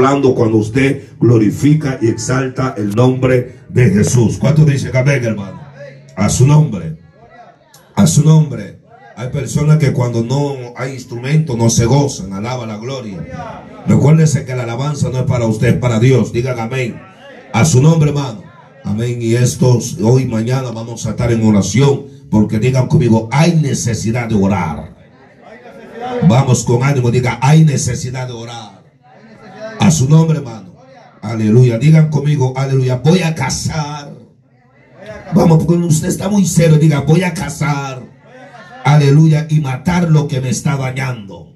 hablando cuando usted glorifica y exalta el nombre de Jesús. ¿Cuánto dice amén, hermano? A su nombre. A su nombre. Hay personas que cuando no hay instrumento no se gozan, alaba la gloria. Recuérdese que la alabanza no es para usted, es para Dios. Digan amén. A su nombre, hermano. Amén. Y estos hoy mañana vamos a estar en oración porque digan conmigo, hay necesidad de orar. Vamos con ánimo, diga, hay necesidad de orar. A su nombre, hermano. Aleluya. Digan conmigo, aleluya. Voy a casar. Vamos, porque usted está muy serio. Diga, voy a casar. Aleluya. Y matar lo que me está dañando.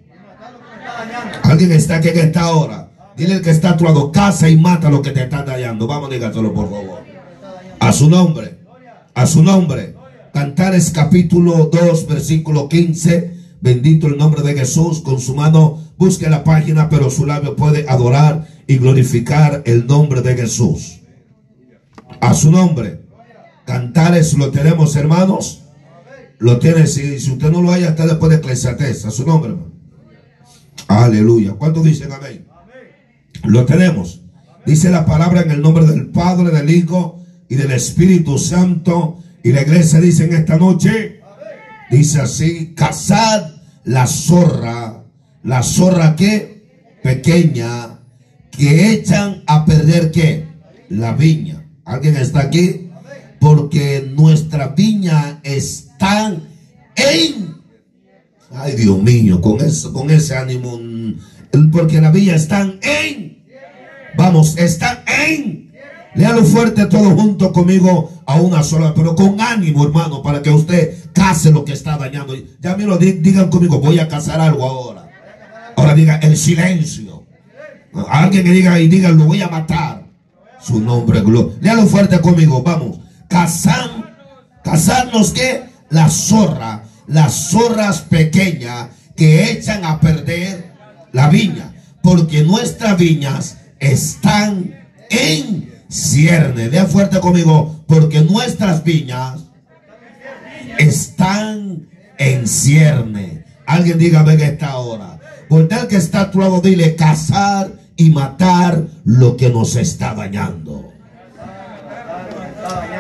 Alguien está aquí en esta hora. Dile el que está a tu lado, casa y mata lo que te está dañando. Vamos, dígatelo, por favor. A su nombre. A su nombre. Cantares capítulo 2, versículo 15. Bendito el nombre de Jesús. Con su mano busque la página, pero su labio puede adorar y glorificar el nombre de Jesús. A su nombre. Cantares lo tenemos, hermanos. Lo tiene, si, usted no lo haya, está después de Eclesiastes. A su nombre, hermano. Aleluya. ¿Cuántos dicen amén? Lo tenemos. Dice la palabra en el nombre del Padre, del Hijo y del Espíritu Santo. Y la iglesia dice en esta noche, dice así, cazad la zorra, la zorra que pequeña, que echan a perder qué? La viña. ¿Alguien está aquí? Porque nuestra viña está en... Ay Dios mío, con eso, con ese ánimo, porque la viña están en... Vamos, están en... Léalo fuerte todo junto conmigo a una sola, pero con ánimo, hermano, para que usted case lo que está dañando. Ya me lo digan conmigo, voy a casar algo ahora. Ahora diga el silencio. Alguien que diga y diga, lo voy a matar. Su nombre, gloria. Léalo fuerte conmigo, vamos. Cazan, cazarnos que la zorra, las zorras pequeñas que echan a perder la viña, porque nuestras viñas están en cierne. Lea fuerte conmigo, porque nuestras viñas están en cierne. Alguien dígame en esta hora. Voltea que está a dile cazar y matar lo que nos está dañando.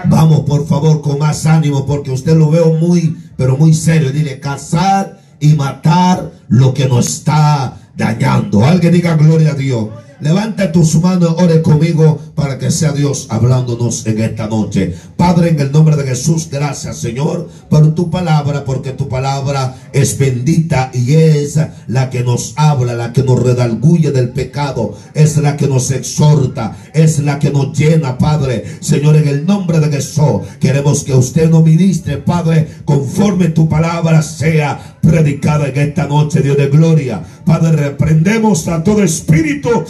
Vamos, por favor, con más ánimo, porque usted lo veo muy, pero muy serio. Dile cazar y matar lo que nos está dañando. Alguien diga gloria a Dios. Levanta tus manos, ore conmigo para que sea Dios hablándonos en esta noche. Padre, en el nombre de Jesús, gracias Señor por tu palabra, porque tu palabra es bendita y es la que nos habla, la que nos redalguye del pecado, es la que nos exhorta, es la que nos llena, Padre. Señor, en el nombre de Jesús, queremos que usted nos ministre, Padre, conforme tu palabra sea predicada en esta noche, Dios de gloria. Padre, reprendemos a todo espíritu,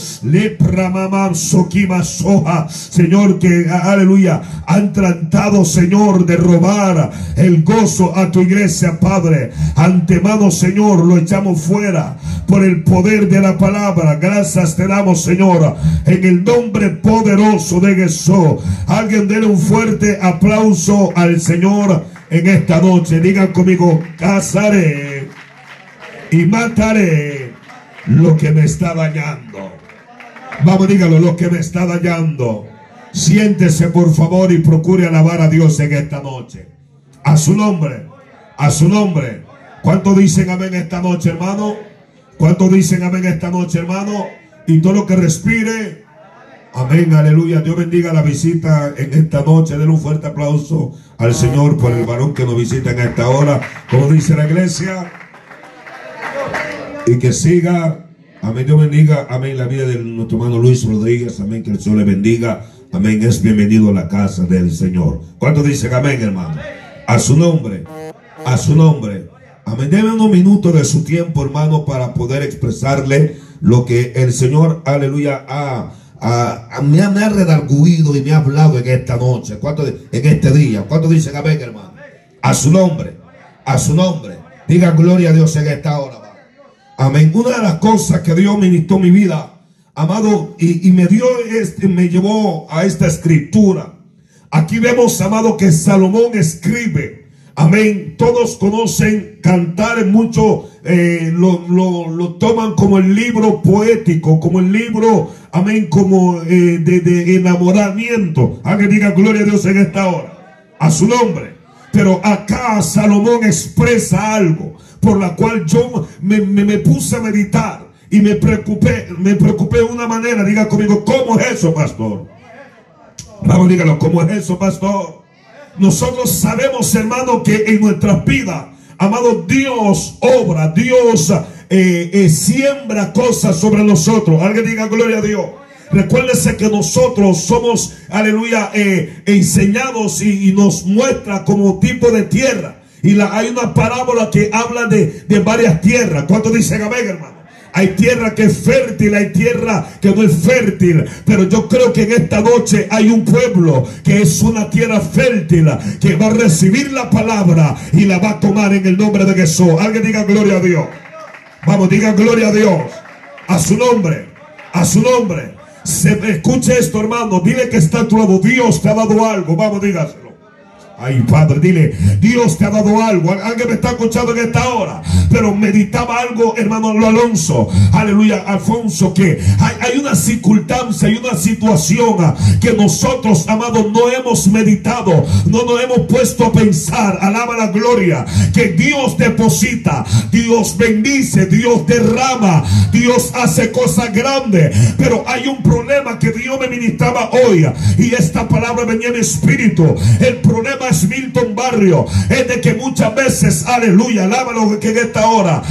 soja, Señor, que aleluya, han tratado, Señor, de robar el gozo a tu iglesia, Padre. Antemano, Señor, lo echamos fuera por el poder de la palabra. Gracias te damos, Señor, en el nombre poderoso de Jesús. Alguien denle un fuerte aplauso al Señor en esta noche. Digan conmigo, casaré y mataré lo que me está dañando. Vamos, dígalo, lo que me está dañando. Siéntese por favor y procure alabar a Dios en esta noche. A su nombre, a su nombre. ¿Cuánto dicen amén esta noche, hermano? ¿Cuánto dicen amén esta noche, hermano? Y todo lo que respire. Amén, aleluya. Dios bendiga la visita en esta noche. Den un fuerte aplauso al Señor por el varón que nos visita en esta hora. Como dice la iglesia. Y que siga Amén, Dios bendiga, amén, la vida de nuestro hermano Luis Rodríguez, amén, que el Señor le bendiga, amén, es bienvenido a la casa del Señor. ¿Cuánto dicen amén, hermano? A su nombre, a su nombre. Amén, Deme unos minutos de su tiempo, hermano, para poder expresarle lo que el Señor, aleluya, ha, me, ha, me ha redarguido y me ha hablado en esta noche, ¿Cuánto, en este día. ¿Cuánto dicen amén, hermano? A su nombre, a su nombre. Diga gloria a Dios en esta hora. Amén. Una de las cosas que Dios ministró mi vida, amado, y, me dio este, me llevó a esta escritura. Aquí vemos, amado, que Salomón escribe. Amén. Todos conocen cantar mucho eh, lo, lo, lo, toman como el libro poético, como el libro, amén, como eh, de, de, enamoramiento. Alguien diga gloria a Dios en esta hora. A su nombre. Pero acá Salomón expresa algo por la cual yo me, me, puse a meditar y me preocupé, me preocupé de una manera. Diga conmigo, ¿cómo es eso, pastor? Vamos, dígalo, ¿cómo es eso, pastor? Nosotros sabemos, hermano, que en nuestras vidas Amado, Dios obra, Dios eh, eh, siembra cosas sobre nosotros. Alguien diga gloria a Dios. Recuérdese que nosotros somos, aleluya, eh, enseñados y, nos muestra como tipo de tierra. Y hay una parábola que habla de, de varias tierras. ¿Cuánto dice amén, hermano? Hay tierra que es fértil, hay tierra que no es fértil. Pero yo creo que en esta noche hay un pueblo que es una tierra fértil, que va a recibir la palabra y la va a tomar en el nombre de Jesús. Alguien diga gloria a Dios. Vamos, diga gloria a Dios. A su nombre. A su nombre. Se escuche esto, hermano. Dile que está a tu lado. Dios te ha dado algo. Vamos, dígaselo. Ay, Padre, dile, Dios te ha dado algo. Alguien me está escuchando en esta hora. Pero meditaba algo, hermano Alonso. Aleluya, Alfonso, que hay, una circunstancia, hay una situación ah, que nosotros, amados, no hemos meditado. No nos hemos puesto a pensar. Alaba la gloria. Que Dios deposita, Dios bendice, Dios derrama, Dios hace cosas grandes. Pero hay un problema que Dios me ministraba hoy. Y esta palabra venía en espíritu. El problema es Milton Barrio es de que muchas veces, aleluya, alábalo que en esta hora,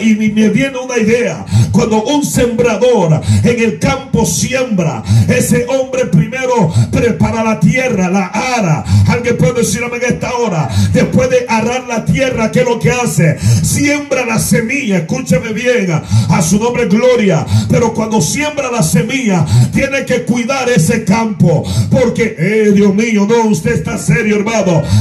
y me viene una idea, cuando un sembrador en el campo siembra, ese hombre primero prepara la tierra, la ara, alguien puede decirme en esta hora, después de arar la tierra, ¿qué es lo que hace? Siembra la semilla, escúcheme bien, a su nombre gloria, pero cuando siembra la semilla, tiene que cuidar ese campo, porque, eh, Dios mío, no, usted está serio,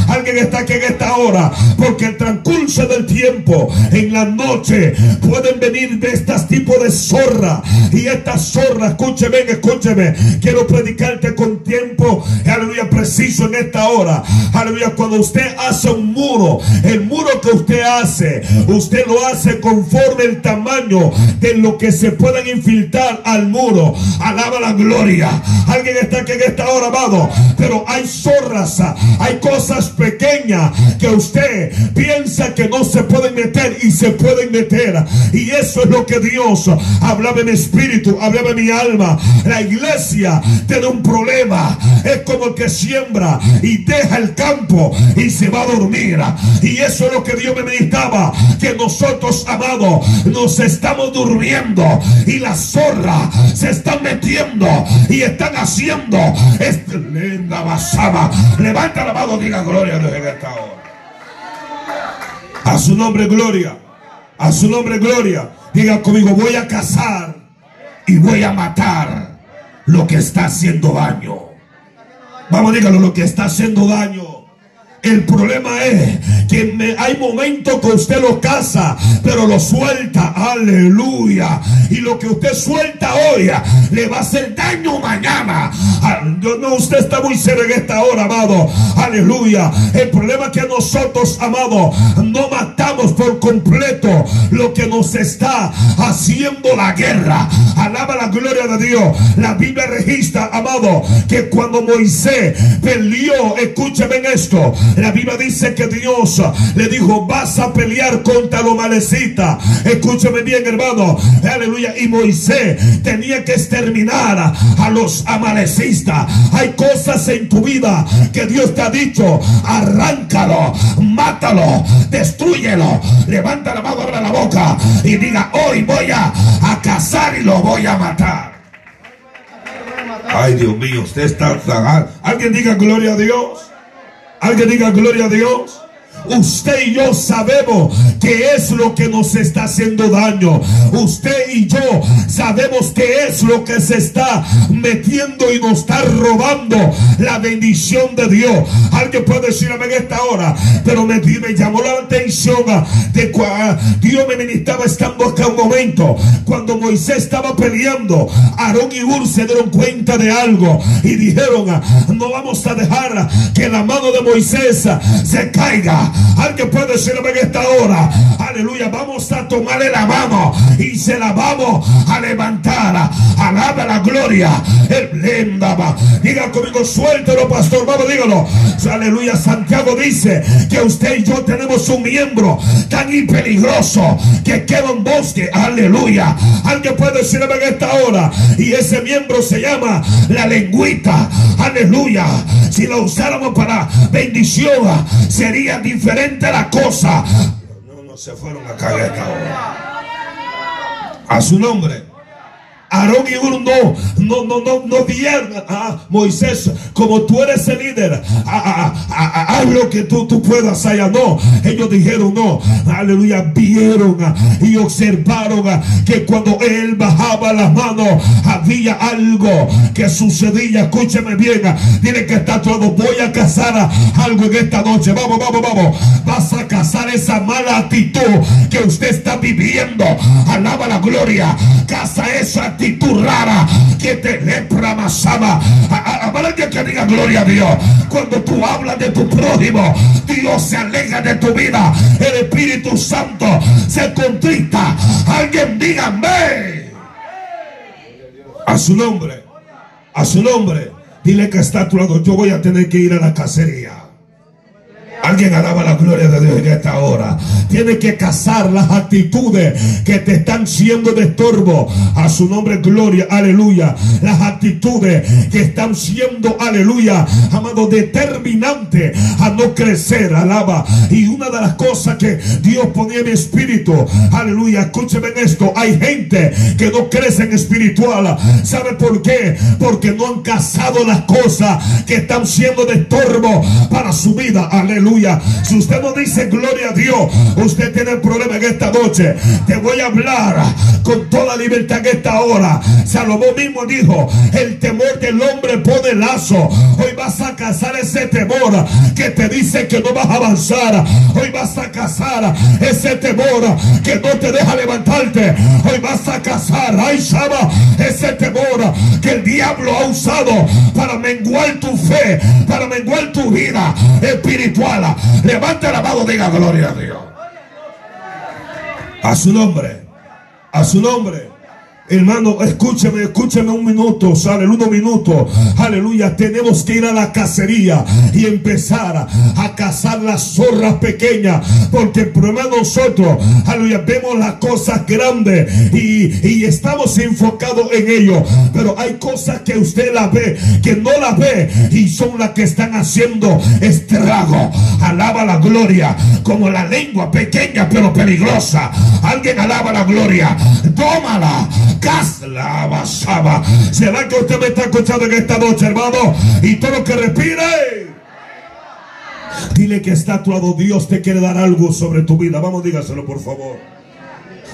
Alguien está aquí en esta hora. Porque el transcurso del tiempo, en la noche, pueden venir de estas tipos de zorra. Y estas zorras, escúcheme, escúcheme. Quiero predicarte con tiempo, aleluya, preciso en esta hora. Aleluya, cuando usted hace un muro, el muro que usted hace, usted lo hace conforme el tamaño de lo que se pueden infiltrar al muro. Alaba la gloria. Alguien está aquí en esta hora, amado. Pero hay zorras, cosas pequeñas que usted piensa que no se pueden meter y se pueden meter. Y eso es lo que Dios hablaba en espíritu, hablaba en mi alma. La iglesia tiene un problema. Es como el que siembra y deja el campo y se va a dormir. Y eso es lo que Dios me meditaba. Que nosotros, amados, nos estamos durmiendo y las zorras se están metiendo y están haciendo. Esta linda basada. Levanta la diga gloria a Dios en. A su nombre, gloria. A su nombre, gloria. Diga conmigo, voy a cazar y voy a matar lo que está haciendo daño. Vamos, dígalo, lo que está haciendo daño. El problema es que hay momentos que usted lo caza, pero lo suelta. Aleluya. Y lo que usted suelta hoy le va a hacer daño mañana. Ah, no, usted está muy serio en esta hora, amado. Aleluya. El problema es que nosotros, amado, no matamos por completo lo que nos está haciendo la guerra. Alaba la gloria de Dios. La Biblia registra, amado, que cuando Moisés peleó, escúcheme esto la Biblia dice que Dios le dijo, vas a pelear contra los malecitas. Escúcheme bien, hermano. Aleluya. Y Moisés tenía que exterminar a los amalecistas. Hay cosas en tu vida que Dios te ha dicho. Arráncalo, mátalo, destruyelo. Levanta la mano, abre la boca y diga, hoy voy a, a cazar y lo voy a matar. Ay, Dios mío, usted está... Alguien diga gloria a Dios. Alguien diga gloria a Dios. Usted y yo sabemos que es lo que nos está haciendo daño. Usted y yo sabemos que es lo que se está metiendo y nos está robando la bendición de Dios. Alguien puede decirme en esta hora, pero me, llamó la atención de cuando Dios me ministraba estando acá un momento. Cuando Moisés estaba peleando, Aarón y Ur se dieron cuenta de algo y dijeron, no vamos a dejar que la mano de Moisés se caiga Alguien puede decirme en esta hora, aleluya. Vamos a tomarle la mano y se la vamos a levantar. Alaba la gloria. El Diga conmigo, suéltelo, pastor. Vamos, dígalo. Aleluya. Santiago dice que usted y yo tenemos un miembro tan peligroso que queda en bosque. Aleluya. Alguien puede decirme en esta hora. Y ese miembro se llama la lengüita. Aleluya. Si lo usáramos para bendición, sería diferente la cosa. No, no se fueron a caer esta hora. A su nombre. Aarón y Ur no, no, no, no, no a Moisés como tú eres el líder. Haz lo que tú, tú puedas allá. No, ellos dijeron no. Aleluya, vieron y observaron que cuando él bajaba las manos había algo que sucedía. Escúcheme bien. Dile que está todo. Voy a cazar algo en esta noche. Vamos, vamos, vamos. Vas a cazar esa mala actitud que usted está viviendo. Alaba la gloria. Caza esa actitud actitud rara que te lepra masaba. Habrá que diga gloria a Dios. Cuando tú hablas de tu prójimo, Dios se aleja de tu vida. El Espíritu Santo se contrista. Alguien dígame. A su nombre. A su nombre. Dile que está a tu lado. Yo voy a tener que ir a la cacería. Alguien alaba la gloria de Dios en esta hora. Tiene que cazar las actitudes que te están siendo de estorbo. A su nombre, gloria, aleluya. Las actitudes que están siendo, aleluya, amado, determinante a no crecer, alaba. Y una de las cosas que Dios ponía en espíritu, aleluya, escúcheme en esto. Hay gente que no crece en espiritual. ¿Sabe por qué? Porque no han cazado las cosas que están siendo de estorbo para su vida, aleluya. Si usted no dice gloria a Dios, usted tiene el problema en esta noche. Te voy a hablar con toda libertad en esta hora. Salomón mismo dijo, el temor del hombre pone lazo. Hoy vas a cazar ese temor que te dice que no vas a avanzar. Hoy vas a cazar ese temor que no te deja levantarte. Hoy vas a cazar, ay Shaba, ese temor que el diablo ha usado para menguar tu fe, para menguar tu vida espiritual. Levante la mano, diga gloria a Dios. A su nombre. A su nombre. Hermano, escúcheme, escúcheme un minuto, sale unos minutos. Aleluya, tenemos que ir a la cacería y empezar a cazar las zorras pequeñas. Porque el problema nosotros, aleluya, vemos las cosas grandes y, estamos enfocados en ello. Pero hay cosas que usted las ve, que no las ve y son las que están haciendo estrago. Alaba la gloria, como la lengua pequeña pero peligrosa. Alguien alaba la gloria, tómala la basaba. ¿Será que usted me está escuchando en esta noche, hermano? Y todo lo que respire. Dile que está a tu lado. Dios te quiere dar algo sobre tu vida. Vamos, dígaselo, por favor.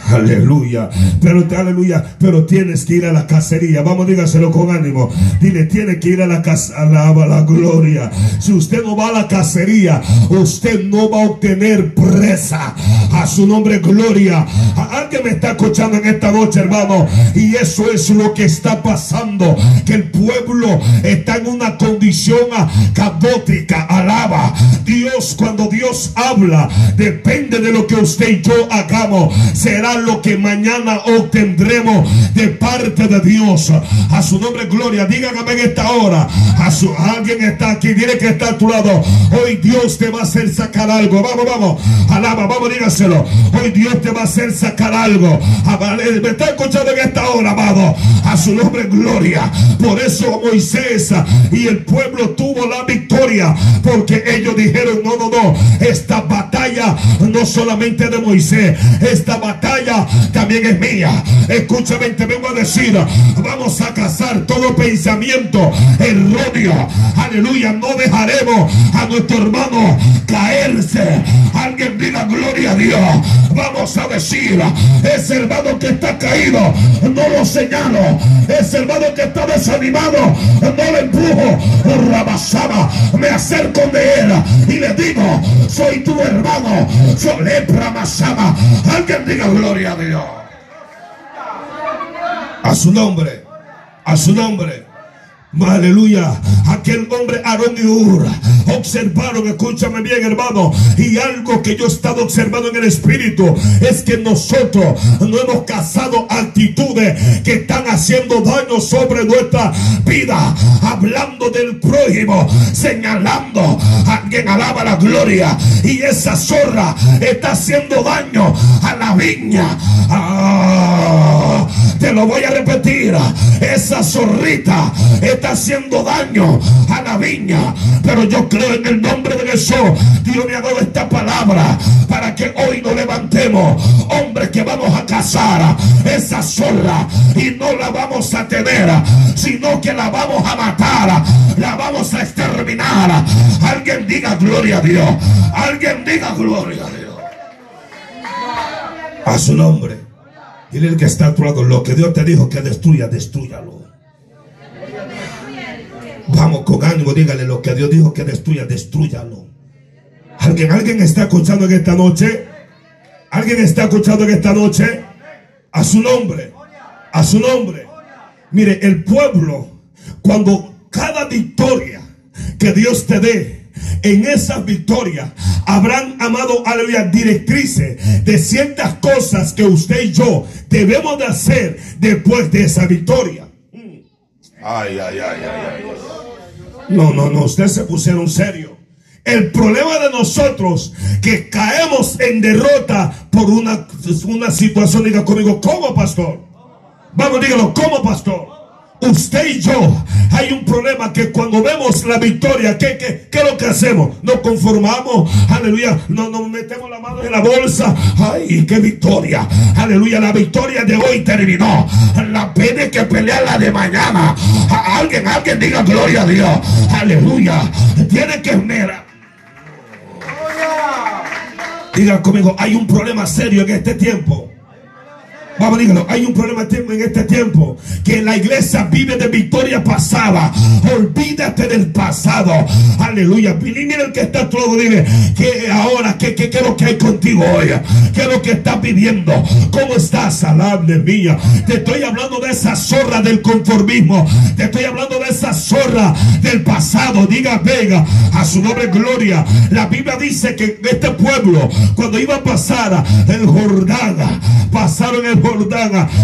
Aleluya. Pero aleluya. Pero tienes que ir a la cacería. Vamos, dígaselo con ánimo. Dile, tiene que ir a la casa. Alaba la gloria. Si usted no va a la cacería, usted no va a obtener presa. A su nombre, gloria. Alguien me está escuchando en esta noche, hermano. Y eso es lo que está pasando. Que el pueblo está en una condición caótica. Alaba. Dios, cuando Dios habla, depende de lo que usted y yo hagamos. Será lo que mañana obtendremos de parte de Dios. A su nombre, gloria. Díganme en esta hora. A su, alguien está aquí. Dile que está a tu lado. Hoy Dios te va a hacer sacar algo. Vamos, vamos. Alaba, vamos, dígaselo. Hoy Dios te va a hacer sacar algo. Me está escuchando en esta hora, amado. A su nombre, gloria. Por eso Moisés y el pueblo tuvo la victoria. Porque ellos dijeron, no, no, no. Esta batalla no solamente de Moisés. Esta batalla también es mía. Escúchame, te vengo a decir, vamos a cazar todo pensamiento erróneo. Aleluya, no dejaremos a nuestro hermano caerse. Alguien diga gloria a Dios. Vamos a decir, ese hermano que está caído, no lo señalo. Ese hermano que está desanimado, no lo empujo. Rabasaba, me acerco de él y le digo, soy tu hermano. Soy lepra masaba. Alguien diga gloria a su nombre. A su nombre. Aleluya. Aquel hombre Aarón y Ur. Observaron, escúchame bien hermano, y algo que yo he estado observando en el espíritu es que nosotros no hemos casado actitudes que están haciendo daño sobre nuestra vida, hablando del prójimo, señalando a quien alaba la gloria. Y esa zorra está haciendo daño a la viña. Ah, te lo voy a repetir, esa zorrita está haciendo daño a la viña. Pero yo creo en el nombre de Jesús. Dios me ha dado esta palabra para que hoy nos levantemos. Hombres que vamos a cazar esa zorra y no la vamos a tener, sino que la vamos a matar. La vamos a exterminar. Alguien diga gloria a Dios. Alguien diga gloria a Dios. A su nombre. Dile el que está a tu lado, lo que Dios te dijo que destruya, destruyalo. Vamos con ánimo, dígale lo que Dios dijo que destruya, destruyalo. ¿Alguien, alguien está escuchando en esta noche? ¿Alguien está escuchando en esta noche? A su nombre, a su nombre. Mire, el pueblo, cuando cada victoria que Dios te dé, en esa victoria habrán amado, aleluya, directrices de ciertas cosas que usted y yo debemos de hacer después de esa victoria. Ay, ay, ay, ay, ay. No, no, no, ustedes se pusieron serio. El problema de nosotros que caemos en derrota por una, una situación, diga conmigo, ¿cómo pastor? Vamos, dígalo, ¿cómo pastor? Usted y yo hay un problema que cuando vemos la victoria, ¿qué, qué, qué es lo que hacemos? Nos conformamos, aleluya, nos, nos metemos la mano en la bolsa. ¡Ay, qué victoria! Aleluya, la victoria de hoy terminó. La pena es que pelea la de mañana. Alguien, alguien diga gloria a Dios. Aleluya. Tiene que esmerar. Diga conmigo, hay un problema serio en este tiempo. Vamos, dígalo. Hay un problema en este tiempo. Que la iglesia vive de victoria pasada. Olvídate del pasado. Aleluya. Mira el que está todo. Dile que ahora, ¿qué, qué, qué es lo que hay contigo hoy? ¿Qué es lo que estás viviendo? ¿Cómo estás? Alable mía. Te estoy hablando de esa zorra del conformismo. Te estoy hablando de esa zorra del pasado. Diga, venga. A su nombre, gloria. La Biblia dice que este pueblo, cuando iba a pasar el Jordán, pasaron el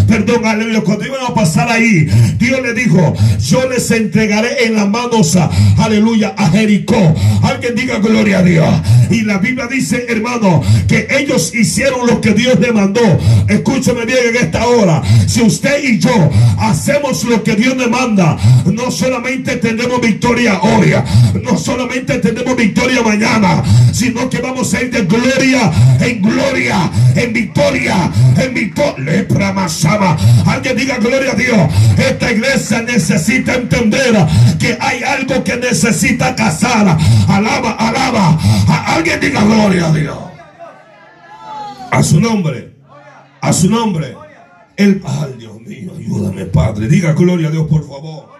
perdón, aleluya, cuando iban a pasar ahí, Dios le dijo, yo les entregaré en las manos, aleluya, a Jericó. Alguien diga gloria a Dios. Y la Biblia dice, hermano, que ellos hicieron lo que Dios le mandó. Escúcheme bien en esta hora. Si usted y yo hacemos lo que Dios le manda, no solamente tendremos victoria hoy, no solamente tendremos victoria mañana, sino que vamos a ir de gloria en gloria, en victoria, en victoria. Alguien diga gloria a Dios. Esta iglesia necesita entender que hay algo que necesita casar. Alaba, alaba. Alguien diga gloria a Dios. A su nombre. A su nombre. El, ay Dios mío, ayúdame Padre. Diga gloria a Dios por favor.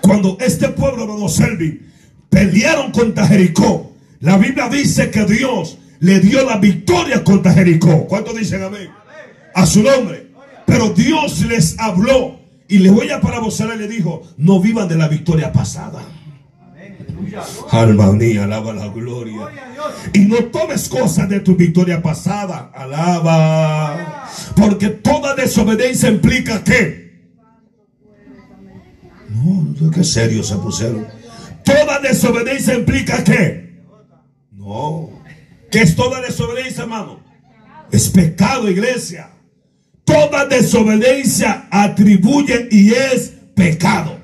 Cuando este pueblo de los Selvi pelearon contra Jericó, la Biblia dice que Dios le dio la victoria contra Jericó. ¿Cuántos dicen amén? A su nombre. Pero Dios les habló y les voy a parabosar y le dijo, no vivan de la victoria pasada. Alma mía, alaba la gloria. Y no tomes cosas de tu victoria pasada. Alaba. Porque toda desobediencia implica que. No, qué serio se pusieron. Toda desobediencia implica que. No. ¿Qué es toda desobediencia, hermano? Es pecado, iglesia. Toda desobediencia atribuye y es pecado.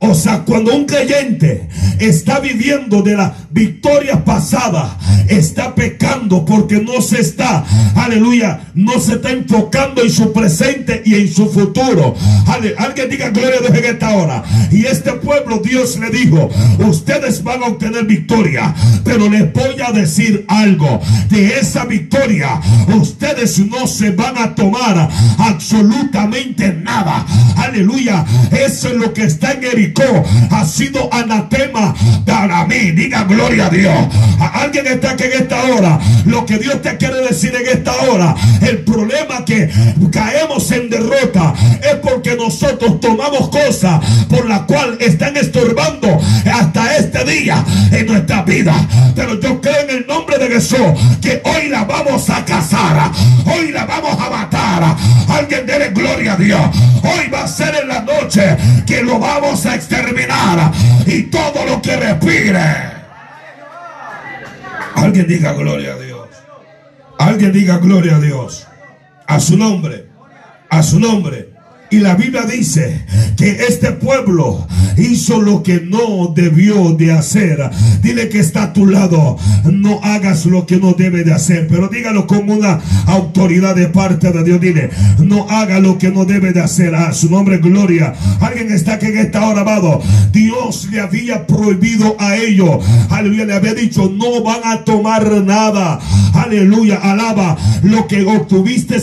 O sea, cuando un creyente está viviendo de la victoria pasada, está pecando porque no se está, aleluya, no se está enfocando en su presente y en su futuro. alguien diga gloria a Dios en esta hora. Y este pueblo, Dios le dijo, ustedes van a obtener victoria, pero les voy a decir algo. De esa victoria, ustedes no se van a tomar absolutamente nada. Aleluya. Eso es lo que está en el ha sido anatema para mí. Diga gloria gloria a Dios. Alguien está aquí en esta hora. Lo que Dios te quiere decir en esta hora. El problema que caemos en derrota es porque nosotros tomamos cosas por la cual están estorbando hasta este día en nuestra vida. Pero yo creo en el nombre de Jesús que hoy la vamos a cazar. Hoy la vamos a matar. Alguien debe gloria a Dios. Hoy va a ser en la noche que lo vamos a exterminar. Y todo lo que respire. Alguien diga gloria a Dios. Alguien diga gloria a Dios. A su nombre. A su nombre. Y la Biblia dice que este pueblo hizo lo que no debió de hacer. Dile que está a tu lado. No hagas lo que no debe de hacer. Pero dígalo con una autoridad de parte de Dios. Dile, no haga lo que no debe de hacer. A su nombre, gloria. Alguien está aquí en esta hora, amado. Dios le había prohibido a ellos. Aleluya. Le había dicho, no van a tomar nada. Aleluya. Alaba lo que obtuviste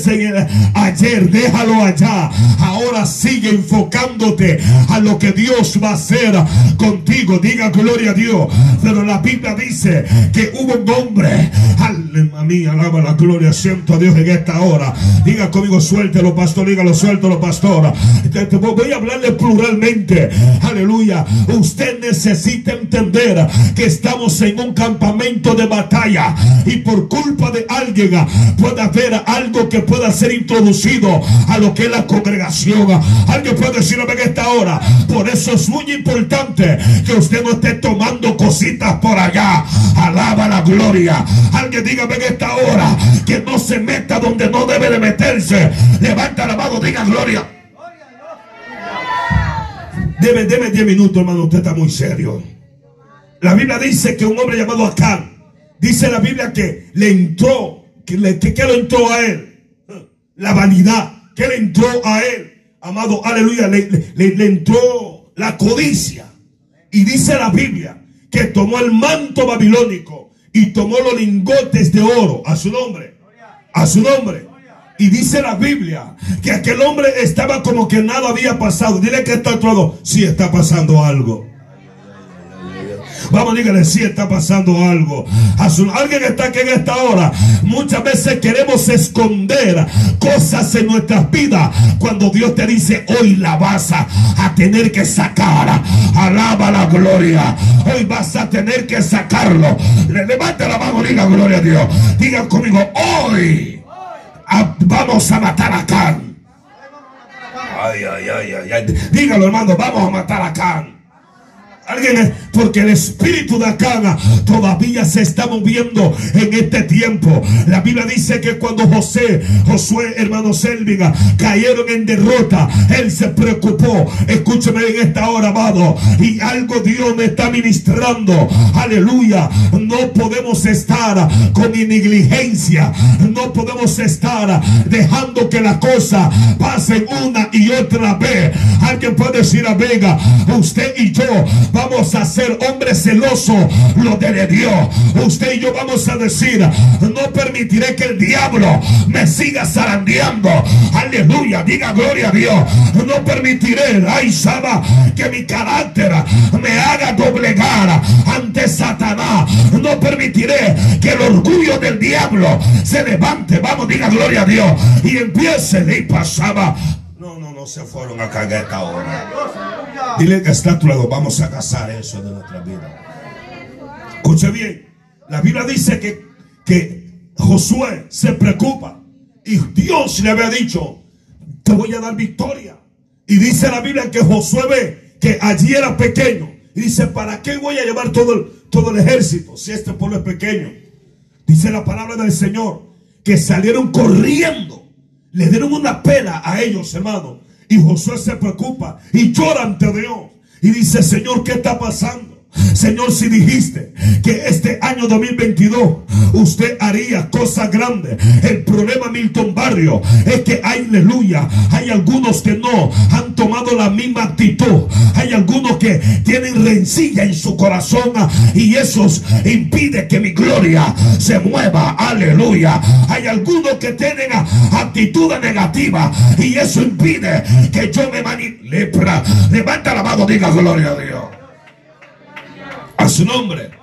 ayer. Déjalo allá ahora sigue enfocándote a lo que Dios va a hacer contigo. Diga gloria a Dios. Pero la Biblia dice que hubo un hombre. Alma mía, alaba la gloria. Siento a Dios en esta hora. Diga conmigo, suéltelo, pastor. Dígalo, suéltelo, pastor. Voy a hablarle pluralmente. Aleluya. Usted necesita entender que estamos en un campamento de batalla. Y por culpa de alguien puede haber algo que pueda ser introducido a lo que es la congregación Alguien puede decirme en esta hora. Por eso es muy importante que usted no esté tomando cositas por allá. Alaba la gloria. Alguien dígame en esta hora que no se meta donde no debe de meterse. Levanta la mano, diga gloria. Deme, deme 10 minutos, hermano. Usted está muy serio. La Biblia dice que un hombre llamado Acán, dice la Biblia que le entró, que, le, que, que le entró a él. La vanidad, que le entró a él amado, aleluya, le, entró la codicia. Y dice la Biblia que tomó el manto babilónico y tomó los lingotes de oro a su nombre. A su nombre. Y dice la Biblia que aquel hombre estaba como que nada había pasado. Dile que está todo. Si está pasando algo. Vamos, dígale, si está pasando algo. alguien está aquí en esta hora. Muchas veces queremos esconder cosas en nuestras vidas. Cuando Dios te dice, hoy la vas a, tener que sacar. Alaba la gloria. Hoy vas a tener que sacarlo. Le levanta la mano, diga gloria a Dios. Diga conmigo, hoy vamos a matar a Can. Ay, ay, ay, ay, ay. Dígalo, hermano, vamos a matar a Can. Alguien, porque el espíritu de Acán todavía se está moviendo en este tiempo. La Biblia dice que cuando José, Josué, hermano Selviga, cayeron en derrota, él se preocupó. Escúcheme en esta hora, amado. Y algo Dios me está ministrando. Aleluya. No podemos estar con negligencia. No podemos estar dejando que la cosa pase una y otra vez. Alguien puede decir a Vega, usted y yo vamos a ser hombres celosos, lo de Dios. Usted y yo vamos a decir, no permitiré que el diablo me siga zarandeando. Aleluya, diga gloria a Dios. No permitiré, ay, Saba, que mi carácter me haga doblegar ante Satanás. No permitiré que el orgullo del diablo se levante. Vamos, diga gloria a Dios. Y empiece, y pasaba. No, no, no se fueron a cagar esta hora. Dile que está a tu lado, vamos a cazar eso de nuestra vida. Escuche bien, la Biblia dice que, que Josué se preocupa y Dios le había dicho, te voy a dar victoria. Y dice la Biblia que Josué ve que allí era pequeño. Y dice, ¿para qué voy a llevar todo el, todo el ejército si este pueblo es pequeño? Dice la palabra del Señor que salieron corriendo. Le dieron una pena a ellos, hermano. Y Josué se preocupa y llora ante Dios. Y dice, Señor, ¿qué está pasando? Señor, si dijiste que este año 2022 usted haría cosas grandes. El problema, Milton Barrio, es que, aleluya, hay algunos que no han tomado la misma actitud. Hay algunos que tienen rencilla en su corazón y eso impide que mi gloria se mueva. Aleluya. Hay algunos que tienen actitudes negativas y eso impide que yo me manipule. Levanta la mano, diga gloria a Dios. A su nombre.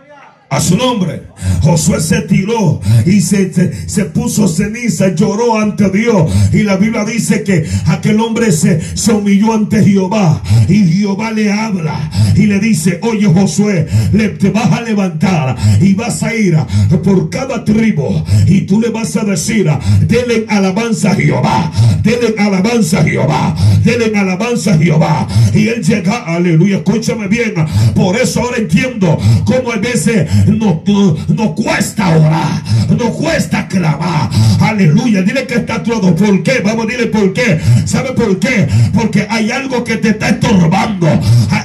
A su nombre. Josué se tiró y se, se, puso ceniza, lloró ante Dios. Y la Biblia dice que aquel hombre se, se humilló ante Jehová. Y Jehová le habla y le dice, oye Josué, le, te vas a levantar y vas a ir por cada tribu. Y tú le vas a decir, denle alabanza a Jehová, denle alabanza a Jehová, denle alabanza a Jehová. Y él llega, aleluya, escúchame bien. Por eso ahora entiendo cómo a veces no, no, cuesta orar, no cuesta clamar. Aleluya, dile que está todo. ¿Por qué? Vamos, dile por qué. ¿Sabe por qué? Porque hay algo que te está estorbando.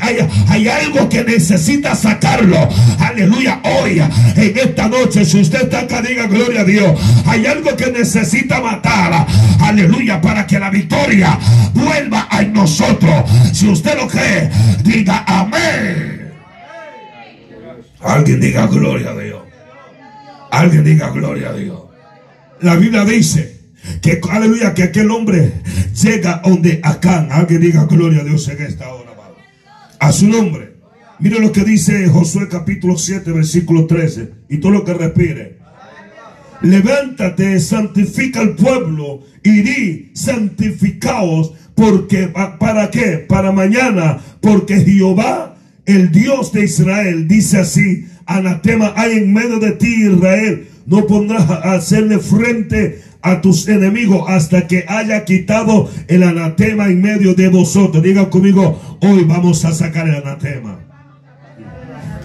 Hay, hay algo que necesita sacarlo. Aleluya, hoy, en esta noche, si usted está acá, diga gloria a Dios. Hay algo que necesita matar. Aleluya, para que la victoria vuelva a nosotros. Si usted lo cree, diga amén. Alguien diga gloria a Dios. Alguien diga gloria a Dios. La Biblia dice que, aleluya, que aquel hombre llega donde Acán. Alguien diga gloria a Dios en esta hora, A su nombre. Mire lo que dice Josué capítulo 7, versículo 13. Y todo lo que respire. Levántate, santifica al pueblo y di, santificaos, porque, ¿para qué? Para mañana, porque Jehová el Dios de Israel dice así, anatema hay en medio de ti Israel, no pondrás a hacerle frente a tus enemigos hasta que haya quitado el anatema en medio de vosotros. Diga conmigo, hoy vamos a sacar el anatema.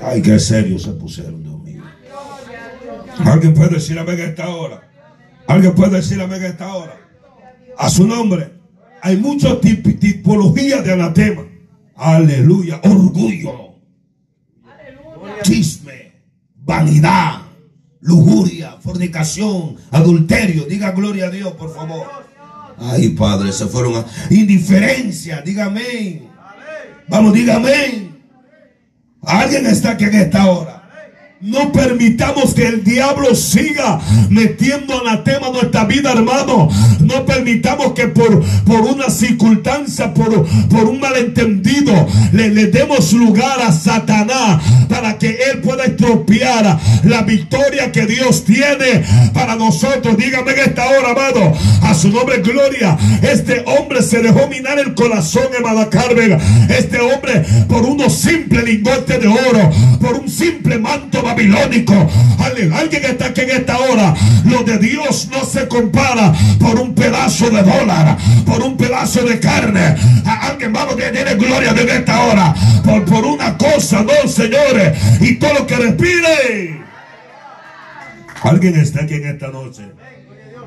Ay, qué serio se pusieron, Dios mío. Alguien puede decir amén a esta hora. Alguien puede decir amén a esta hora. A su nombre. Hay muchas tipologías de anatema. Aleluya. Orgullo. Chisme. Vanidad. Lujuria. Fornicación. Adulterio. Diga gloria a Dios, por favor. Ay, Padre, se fueron a... Indiferencia. Diga amén. Vamos, diga amén. Alguien está aquí en esta hora. No permitamos que el diablo siga metiendo anatema en nuestra vida, hermano. No permitamos que por, por una circunstancia, por, por un malentendido, le, le demos lugar a Satanás para que él pueda estropear la victoria que Dios tiene para nosotros. Dígame en esta hora, amado, a su nombre gloria. Este hombre se dejó minar el corazón, hermana Carmen. Este hombre, por unos simples lingotes de oro, por un simple manto babilónico. Alguien que está aquí en esta hora. Lo de Dios no se compara por un pedazo de dólar, por un pedazo de carne. Alguien vamos a tener gloria de esta hora. Por, por una cosa, no, señores. Y todo lo que respire. Alguien está aquí en esta noche.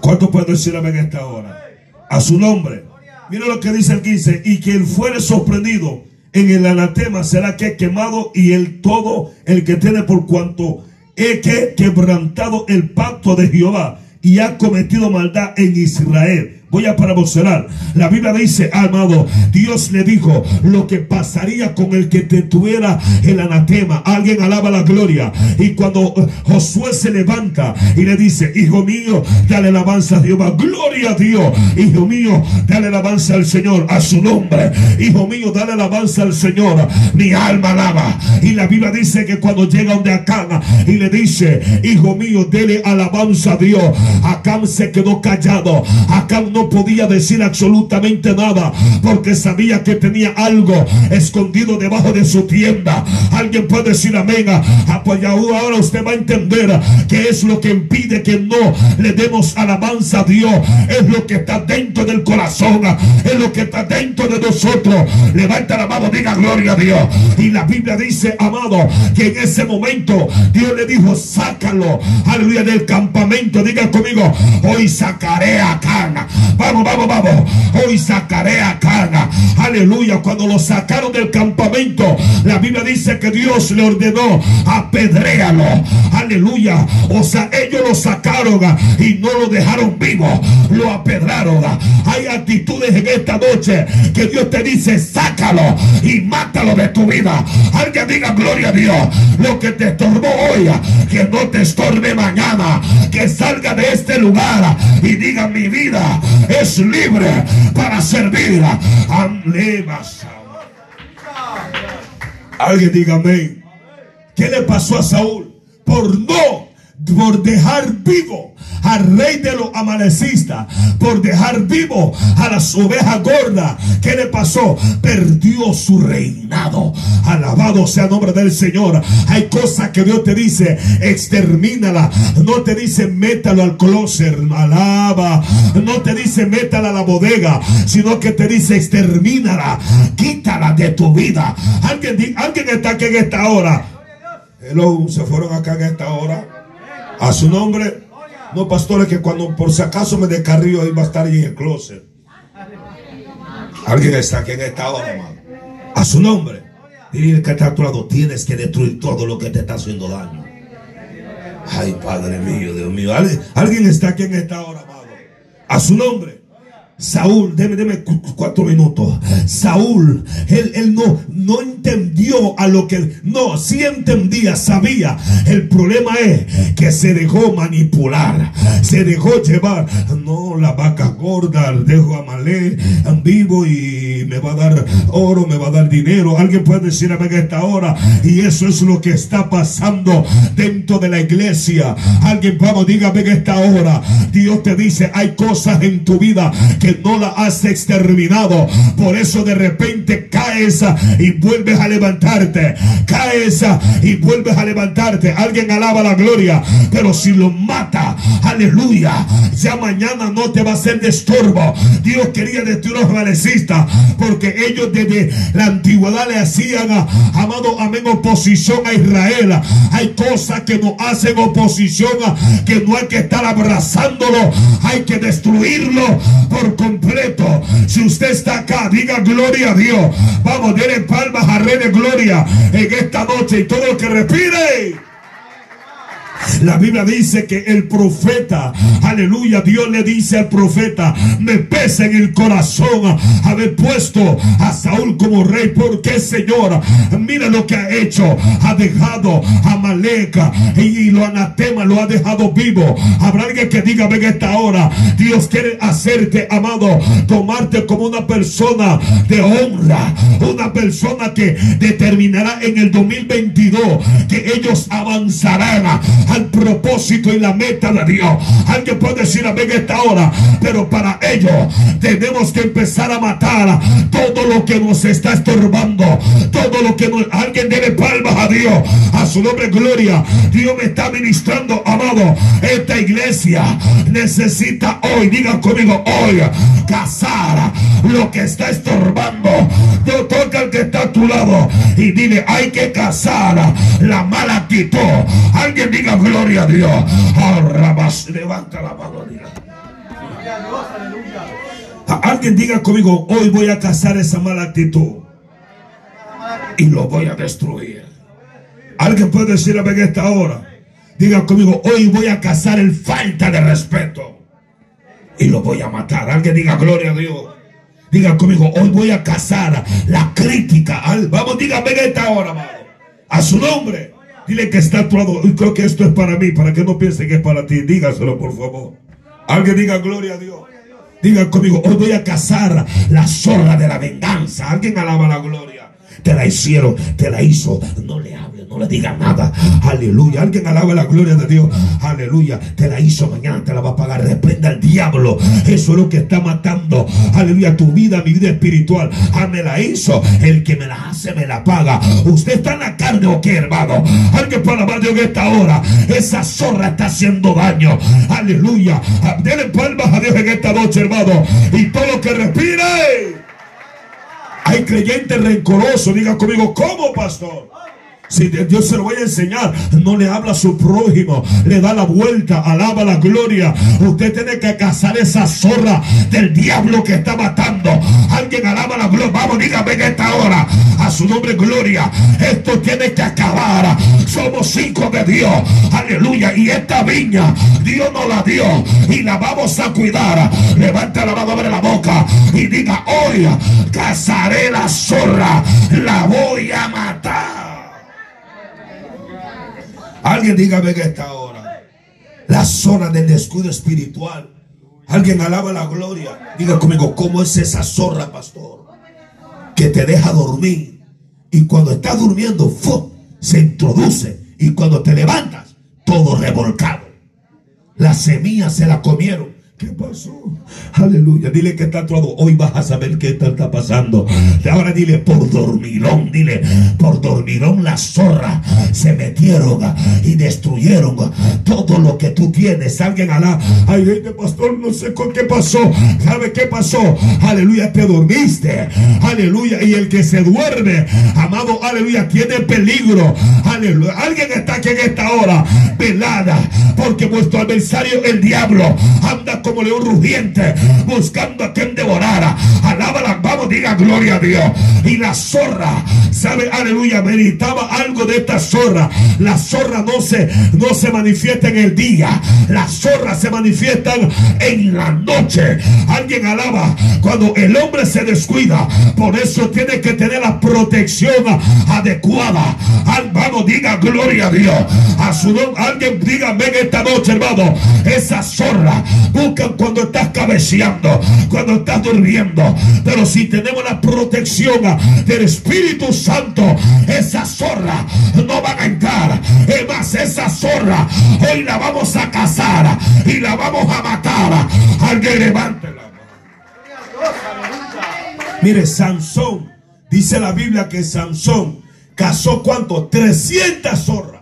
¿Cuánto puedo decirme en esta hora? A su nombre. Mira lo que dice el 15. Y que él fuere sorprendido en el anatema será que quemado y el todo el que tiene por cuanto he que quebrantado el pacto de Jehová y ha cometido maldad en Israel. Voy a parabocelar. La Biblia dice, amado, Dios le dijo lo que pasaría con el que te tuviera el anatema. Alguien alaba la gloria. Y cuando eh, Josué se levanta y le dice, hijo mío, dale alabanza a Jehová. Gloria a Dios. Hijo mío, dale alabanza al Señor, a su nombre. Hijo mío, dale alabanza al Señor. Mi alma alaba. Y la Biblia dice que cuando llega donde Acán y le dice, hijo mío, dale alabanza a Dios. Acán se quedó callado. Acán no podía decir absolutamente nada porque sabía que tenía algo escondido debajo de su tienda. Alguien puede decir amén. Ah, pues ahora usted va a entender que es lo que impide que no le demos alabanza a Dios. Es lo que está dentro del corazón. Es lo que está dentro de nosotros. Levanta la mano, diga gloria a Dios. Y la Biblia dice, amado, que en ese momento Dios le dijo, sácalo, aleluya, del campamento. Diga conmigo, hoy sacaré a Cana Vamos, vamos, vamos. Hoy sacaré a Cana. Aleluya. Cuando lo sacaron del campamento, la Biblia dice que Dios le ordenó apedréalo. Aleluya. O sea, ellos lo sacaron y no lo dejaron vivo. Lo apedraron. Hay actitudes en esta noche que Dios te dice, sácalo y mátalo de tu vida. Alguien diga gloria a Dios. Lo que te estorbó hoy, que no te estorbe mañana. Que salga de este lugar y diga mi vida es libre para servir. Alguien diga amén. ¿Qué le pasó a Saúl? por no por dejar vivo al rey de los amalecistas, por dejar vivo a las ovejas gordas. ¿Qué le pasó? Perdió su reinado. Alabado sea el nombre del Señor. Hay cosas que Dios te dice, extermínala. No te dice, métalo al closet, alaba. No te dice, métala a la bodega, sino que te dice, extermínala. Quítala de tu vida. Alguien, alguien está aquí en esta hora. Se fueron acá en esta hora. A su nombre. No, pastores, que cuando por si acaso me descarrío, ahí va a estar ahí en el closet. Alguien está aquí en esta hora, hermano. A su nombre. Dile que está a tu. Tienes que destruir todo lo que te está haciendo daño. Ay, Padre mío, Dios mío. Alguien está aquí en esta hora, amado. A su nombre. Saúl, deme, deme cuatro minutos. Saúl, él, él no, no entendió a lo que, no, sí entendía, sabía. El problema es que se dejó manipular, se dejó llevar. No, la vaca gorda, dejo a Malé vivo y me va a dar oro, me va a dar dinero. Alguien puede decir a esta hora, y eso es lo que está pasando dentro de la iglesia. Alguien, vamos, dígame en esta hora. Dios te dice, hay cosas en tu vida que no la has exterminado. Por eso de repente caes y vuelves a levantarte. Caes y vuelves a levantarte. Alguien alaba la gloria. Pero si lo mata, aleluya, ya mañana no te va a ser de estorbo. Dios quería destruir los valecistas porque ellos desde la antigüedad le hacían, amado amén, oposición a Israel. Hay cosas que nos hacen oposición, que no hay que estar abrazándolo, hay que destruirlo completo. Si usted está acá, diga gloria a Dios. Vamos, denle palmas a Rey de Gloria en esta noche y todo lo que respire. La Biblia dice que el profeta, aleluya, Dios le dice al profeta, me pesa en el corazón haber puesto a Saúl como rey. Porque Señor, mira lo que ha hecho. Ha dejado a Maleca y lo anatema, lo ha dejado vivo. Habrá alguien que diga, ven esta hora, Dios quiere hacerte, amado, tomarte como una persona de honra, una persona que determinará en el 2022 que ellos avanzarán al propósito y la meta de Dios. Alguien puede decir amén esta hora, pero para ello tenemos que empezar a matar todo lo que nos está estorbando, todo lo que alguien debe palmas a Dios, a su nombre gloria. Dios me está ministrando, amado. Esta iglesia necesita hoy, diga conmigo hoy, cazar lo que está estorbando. No toca al que está a tu lado y dile, hay que cazar la mala actitud. Alguien diga gloria a Dios. Levanta la mano. Alguien diga conmigo, hoy voy a cazar esa mala actitud. Y lo voy a destruir. Alguien puede decir a esta hora. Diga conmigo, hoy voy a cazar el falta de respeto. Y lo voy a matar. Alguien diga gloria a Dios. Diga conmigo, hoy voy a cazar la crítica. Vamos, dígame en esta hora. A su nombre. Dile que está actuado. Creo que esto es para mí, para que no piense que es para ti. Dígaselo, por favor. Alguien diga gloria a Dios. Diga conmigo, hoy voy a cazar la zorra de la venganza. Alguien alaba la gloria. Te la hicieron, te la hizo. No le hable, no le diga nada. Aleluya. Alguien alaba la gloria de Dios. Aleluya. Te la hizo, mañana te la va a pagar. Reprenda al diablo. Eso es lo que está matando. Aleluya. Tu vida, mi vida espiritual. Ah, me la hizo. El que me la hace, me la paga. Usted está en la carne o qué, hermano. Alguien para amar Dios en esta hora. Esa zorra está haciendo daño. Aleluya. Ah, denle palmas a Dios en esta noche, hermano. Y todo lo que respire. Hay creyentes rencorosos. Diga conmigo, ¿cómo, pastor? Si Dios se lo voy a enseñar, no le habla a su prójimo, le da la vuelta, alaba la gloria. Usted tiene que cazar esa zorra del diablo que está matando. Alguien alaba la gloria. Vamos, dígame en esta hora, a su nombre gloria. Esto tiene que acabar. Somos hijos de Dios, aleluya. Y esta viña, Dios nos la dio y la vamos a cuidar. Levanta la mano, abre la boca y diga: Hoy cazaré la zorra, la voy a matar. Alguien dígame que esta hora. La zona del descuido espiritual. Alguien alaba la gloria. Diga conmigo, ¿cómo es esa zorra, pastor? Que te deja dormir. Y cuando estás durmiendo, se introduce. Y cuando te levantas, todo revolcado. La semilla se la comieron. ¿Qué pasó? Aleluya. Dile que está todo. Hoy vas a saber qué está pasando. Ahora dile por dormirón. Dile por dormirón la zorra se metieron y destruyeron todo lo que tú tienes. Alguien alá. Ay, gente, pastor, no sé con qué pasó. ¿Sabe qué pasó? Aleluya, te dormiste. Aleluya. Y el que se duerme, amado, aleluya, tiene peligro. Aleluya. Alguien está aquí en esta hora velada porque vuestro adversario, el diablo, anda como león rugiente, buscando a quien devorara. Alábala, vamos, diga gloria a Dios. Y la zorra, sabe, aleluya, meditaba algo de esta zorra. La zorra no se, no se manifiesta en el día, las zorras se manifiestan en la noche. Alguien alaba cuando el hombre se descuida, por eso tiene que tener la protección adecuada. Vamos, diga gloria a Dios. A su nombre, alguien diga, ven esta noche, hermano. Esa zorra cuando estás cabeceando, cuando estás durmiendo. Pero si tenemos la protección del Espíritu Santo, esa zorra no van a entrar. Es más, esa zorra hoy la vamos a cazar y la vamos a matar. Alguien levante la Mire, Sansón, dice la Biblia que Sansón cazó cuánto? 300 zorras.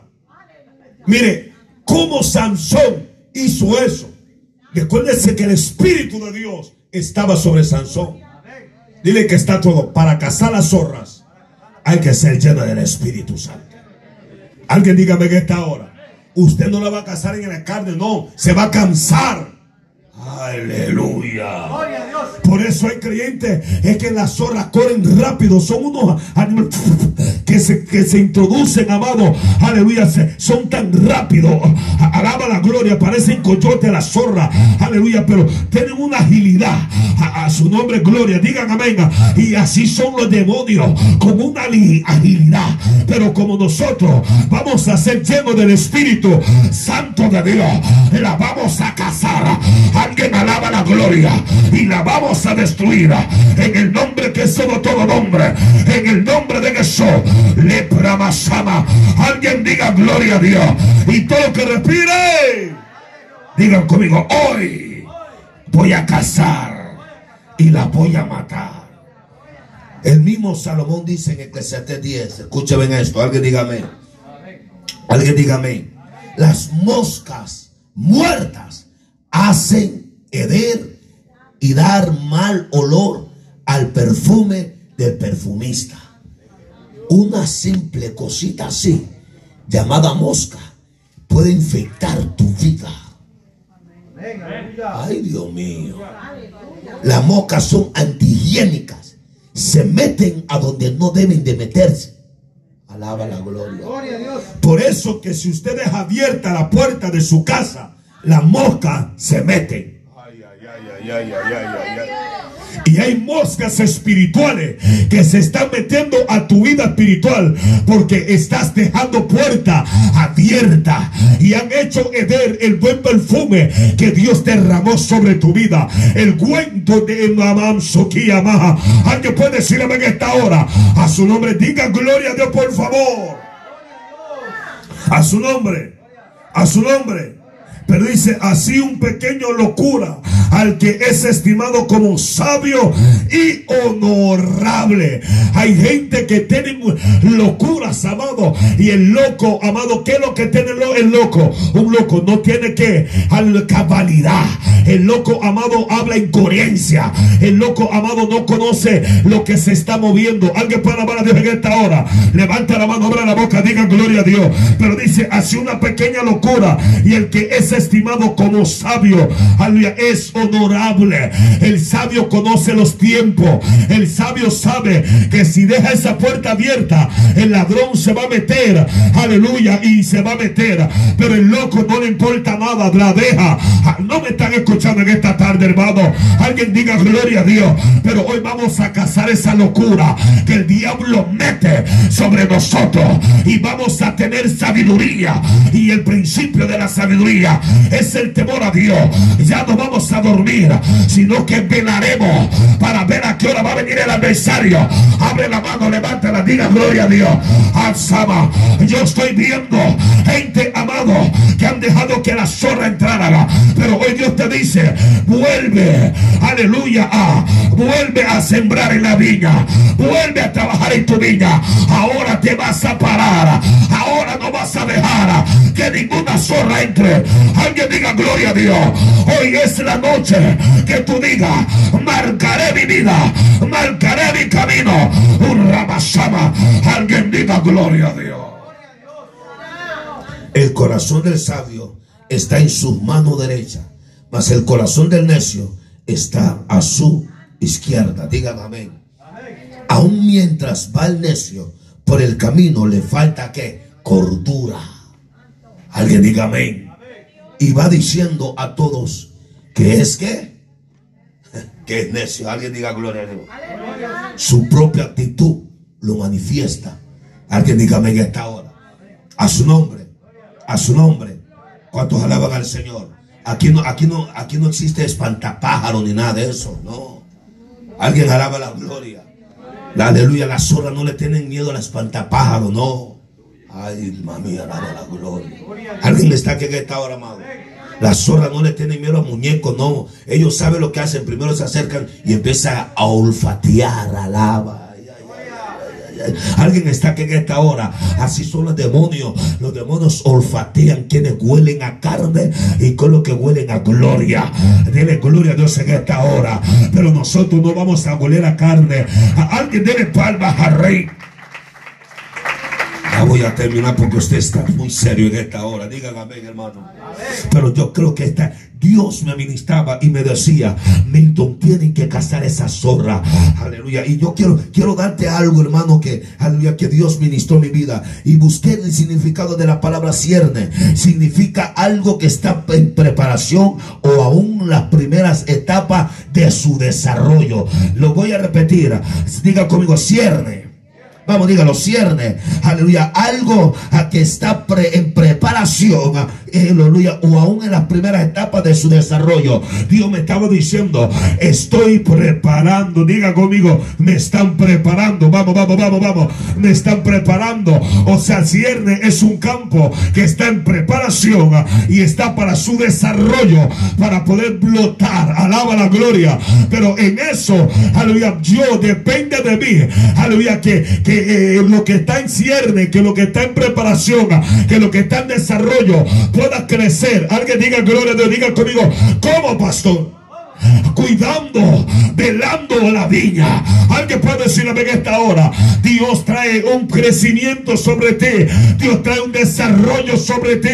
Mire, cómo Sansón hizo eso. Recuérdese que el Espíritu de Dios estaba sobre Sansón. Dile que está todo. Para cazar las zorras hay que ser lleno del Espíritu Santo. Alguien dígame que esta hora. Usted no la va a cazar en la carne, no. Se va a cansar. Aleluya. Por eso hay creyentes es que las zorras corren rápido. Son unos animales que se, que se introducen, amado. Aleluya. son tan rápidos. Alaba la gloria. Parecen coyote la zorra. Aleluya. Pero tienen una agilidad. A, su nombre, gloria. Digan amén. Y así son los demonios. Con una agilidad. Pero como nosotros vamos a ser llenos del Espíritu Santo de Dios. La vamos a cazar. Alguien alaba la gloria. Y la vamos a destruir. En el nombre que es sobre todo nombre. En el nombre de Jesús. Lepra. Alguien diga gloria a Dios. Y todo que respire. Digan conmigo, hoy voy a cazar y la voy a matar. El mismo Salomón dice en Eclesiastes 10, escuchen esto, alguien dígame. Alguien dígame. Las moscas muertas hacen y dar mal olor al perfume del perfumista. Una simple cosita así, llamada mosca, puede infectar tu vida. Ay, Dios mío. Las moscas son antihigiénicas. Se meten a donde no deben de meterse. Alaba la gloria. Por eso que si usted deja abierta la puerta de su casa, las moscas se meten. Ay, ay, ay, ay, ay, ay, ay. Y hay moscas espirituales que se están metiendo a tu vida espiritual porque estás dejando puerta abierta y han hecho heder el buen perfume que Dios derramó sobre tu vida. El cuento de Mamam Maha. Alguien puede decirme en esta hora a su nombre. Diga gloria a Dios, por favor. A su nombre. A su nombre. Pero dice, así un pequeño locura al que es estimado como sabio y honorable. Hay gente que tiene locuras, amado. Y el loco, amado, ¿qué es lo que tiene el loco? Un loco no tiene que cabalidad. El loco, amado, habla incoherencia. El loco, amado, no conoce lo que se está moviendo. Alguien puede amar a Dios en esta hora. Levanta la mano, abra la boca, diga gloria a Dios. Pero dice, así una pequeña locura. Y el que es estimado como sabio, es honorable. El sabio conoce los tiempos. El sabio sabe que si deja esa puerta abierta, el ladrón se va a meter, aleluya, y se va a meter. Pero el loco no le importa nada, la deja. Ah, no me están escuchando en esta tarde, hermano. Alguien diga gloria a Dios. Pero hoy vamos a cazar esa locura que el diablo mete sobre nosotros. Y vamos a tener sabiduría. Y el principio de la sabiduría es el temor a Dios. Ya no vamos a dormir, sino que velaremos para ver a qué hora va a venir el adversario. Abre la mano, levántala, diga gloria a Dios. Alzama, yo estoy viendo gente amado que han dejado que la zorra entrara. Pero hoy Dios te dice, vuelve, aleluya, a, vuelve a sembrar en la viña, vuelve a trabajar en tu viña. Ahora te vas a parar, ahora no vas a dejar que ninguna zorra entre. Alguien diga gloria a Dios. Hoy es la noche que tú digas, marcaré mi vida, marcaré mi camino. Un ramasama. Alguien diga gloria a Dios. El corazón del sabio está en su mano derecha, mas el corazón del necio está a su izquierda. Digan amén. Aún mientras va el necio por el camino, le falta que cordura. Alguien diga amén. Y va diciendo a todos que es que, que es necio. Alguien diga gloria a Dios. Su propia actitud lo manifiesta. Alguien diga amén esta hora. A su nombre. A su nombre. ¿Cuántos alaban al Señor? Aquí no, aquí no, aquí no existe espantapájaro ni nada de eso. No. Alguien alaba la gloria. La aleluya, las zorras no le tienen miedo a la espantapájaro, no. Ay, mami, alaba la gloria. Alguien está aquí en esta hora, amado. Las zorras no le tienen miedo a muñecos, no. Ellos saben lo que hacen. Primero se acercan y empiezan a olfatear, alaba. Alguien está aquí en esta hora. Así son los demonios. Los demonios olfatean quienes huelen a carne y con lo que huelen a gloria. Dele gloria a Dios en esta hora. Pero nosotros no vamos a oler a carne. Alguien dele palmas al rey. Ya voy a terminar porque usted está muy serio en esta hora. Dígame amén, hermano. Pero yo creo que esta, Dios me ministraba y me decía, Milton, tienen que cazar esa zorra. Aleluya. Y yo quiero, quiero darte algo, hermano, que, aleluya, que Dios ministró mi vida. Y busqué el significado de la palabra cierne. Significa algo que está en preparación o aún las primeras etapas de su desarrollo. Lo voy a repetir. Diga conmigo, cierne. Vamos, dígalo, cierne. Aleluya. Algo a que está en preparación. Aleluya. O aún en las primeras etapas de su desarrollo. Dios me estaba diciendo, estoy preparando. Diga conmigo, me están preparando. Vamos, vamos, vamos, vamos. Me están preparando. O sea, cierne es un campo que está en preparación y está para su desarrollo. Para poder flotar. Alaba la gloria. Pero en eso, aleluya, yo depende de mí. Aleluya, que eh, lo que está en cierne, que lo que está en preparación, que lo que está en desarrollo pueda crecer. Alguien diga gloria a Dios, diga conmigo, ¿cómo pastor? Cuidando, velando la viña. Alguien puede decir en esta hora, Dios trae un crecimiento sobre ti, Dios trae un desarrollo sobre ti,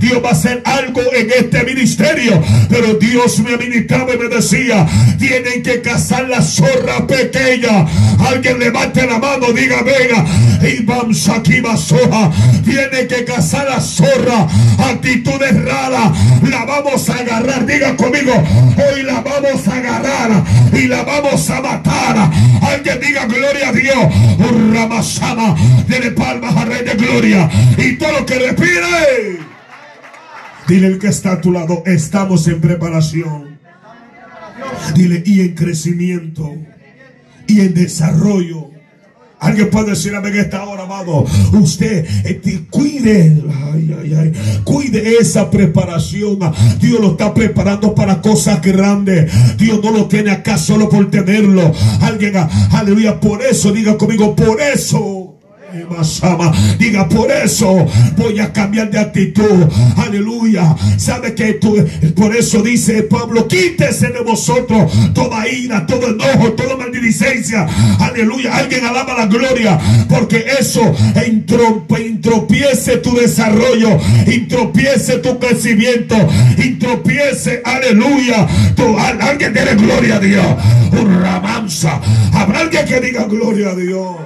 Dios va a hacer algo en este ministerio, pero Dios me ministraba y me decía, tienen que cazar la zorra pequeña. Alguien levante la mano, diga, venga, y vamos aquí soja, tiene que cazar la zorra, actitudes raras, la vamos a agarrar, diga conmigo, hoy la vamos a agarrar y la vamos a matar. Alguien diga gloria a Dios. Ramasama, dele palmas al Rey de Gloria. Y todo lo que respire. Dile el que está a tu lado, estamos en preparación. Dile, y en crecimiento, y en desarrollo. Alguien puede decir a esta hora, amado. Usted este, cuide, ay, ay, ay, cuide esa preparación. Dios lo está preparando para cosas grandes. Dios no lo tiene acá solo por tenerlo. Alguien, aleluya, por eso, diga conmigo, por eso. Diga, por eso voy a cambiar de actitud. Aleluya. Sabe que tú, por eso dice Pablo, quítese de vosotros toda ira, todo enojo, toda maldicencia. Aleluya. Alguien alaba la gloria. Porque eso intropiece tu desarrollo, intropiece tu crecimiento, intropiece, aleluya. Alguien tiene gloria a Dios. Un. Habrá alguien que diga gloria a Dios.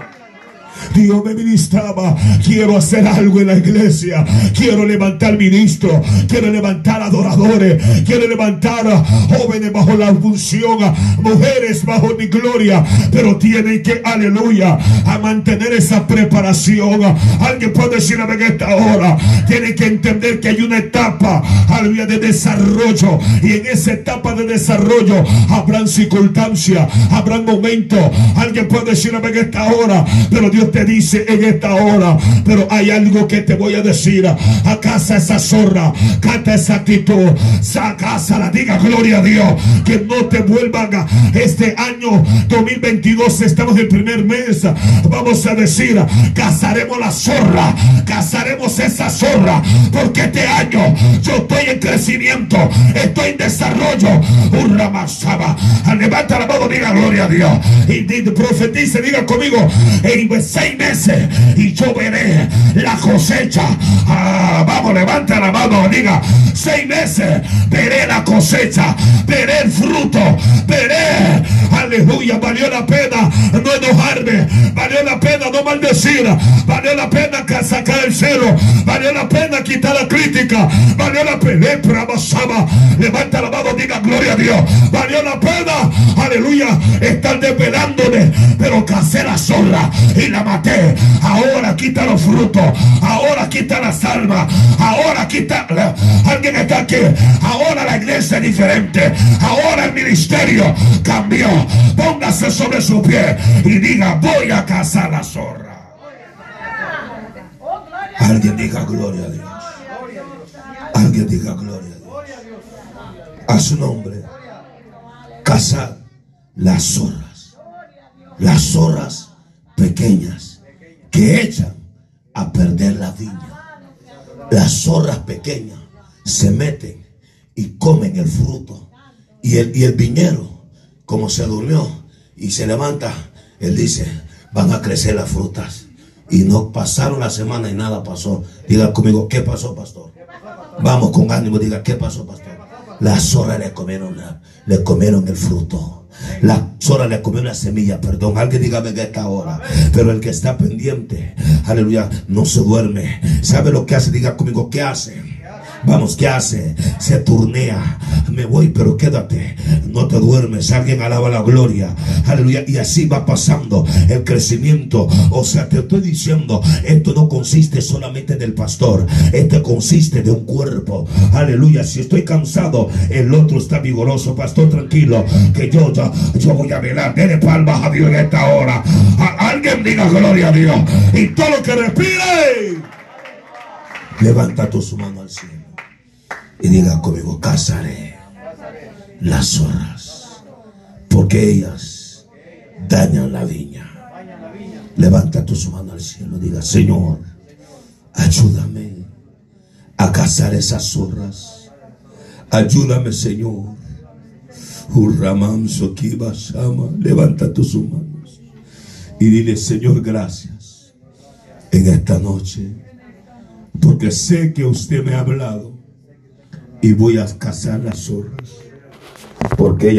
Dios me ministraba. Quiero hacer algo en la iglesia. Quiero levantar ministros. Quiero levantar adoradores. Quiero levantar jóvenes bajo la función. Mujeres bajo mi gloria. Pero tienen que, aleluya, a mantener esa preparación. Alguien puede decir en esta hora. Tienen que entender que hay una etapa, aleluya, de desarrollo. Y en esa etapa de desarrollo habrán circunstancias, habrán momentos. Alguien puede decir en esta hora. Pero Dios te dice en esta hora. Pero hay algo que te voy a decir. A casa esa zorra. Canta esa actitud. La diga gloria a Dios. Que no te vuelvan a este año 2022. Estamos en el primer mes. Vamos a decir, cazaremos la zorra. Cazaremos esa zorra. Porque este año yo estoy en crecimiento. Estoy en desarrollo. Un ramasaba. Levanta la mano, diga gloria a Dios. Y profetice, diga conmigo. En seis meses. Y yo veré la cosecha. Ah, vamos, levanta la mano. Diga, seis meses. Veré la cosecha. Veré el fruto. Veré. Aleluya. Valió la pena no enojarme. Valió la pena no maldecir. Valió la pena sacar el celo. Valió la pena quitar la crítica. Valió la pena. Levanta la mano, diga gloria a Dios. Valió la pena. Aleluya. Estar desvelándome. Pero casé la zorra y la Ahora quita los frutos. Ahora quita las almas. Ahora quita. Alguien está aquí. Ahora la iglesia es diferente. Ahora el ministerio cambió. Póngase sobre su pie y diga: Voy a cazar la zorra. Alguien diga gloria a Dios. Alguien diga gloria a Dios. A su nombre. Cazar las zorras. Las zorras pequeñas que echan a perder la viña. Las zorras pequeñas se meten y comen el fruto. Y el, y el viñero, como se durmió y se levanta, él dice, van a crecer las frutas. Y no pasaron la semana y nada pasó. Diga conmigo, ¿qué pasó, pastor? Vamos con ánimo, diga, ¿qué pasó, pastor? Las zorras le comieron, le comieron el fruto. La sola le comió una semilla, perdón. Alguien dígame que esta hora. Pero el que está pendiente, aleluya, no se duerme. ¿Sabe lo que hace? Diga conmigo, ¿qué hace? Vamos, ¿qué hace? Se turnea. Me voy, pero quédate. No te duermes. Alguien alaba la gloria. Aleluya. Y así va pasando el crecimiento. O sea, te estoy diciendo, esto no consiste solamente del pastor. Esto consiste de un cuerpo. Aleluya. Si estoy cansado, el otro está vigoroso. Pastor, tranquilo. Que yo, yo, yo voy a velar. Dele palmas a Dios en esta hora. alguien diga gloria a Dios. Y todo lo que respire. Levanta tu mano al cielo y diga conmigo, cazaré las zorras, porque ellas dañan la viña. Levanta tus manos al cielo, diga, Señor, ayúdame a cazar esas zorras. Ayúdame, Señor. Levanta tus manos y dile, Señor, gracias en esta noche, porque sé que usted me ha hablado y voy a cazar las zorras. Porque ella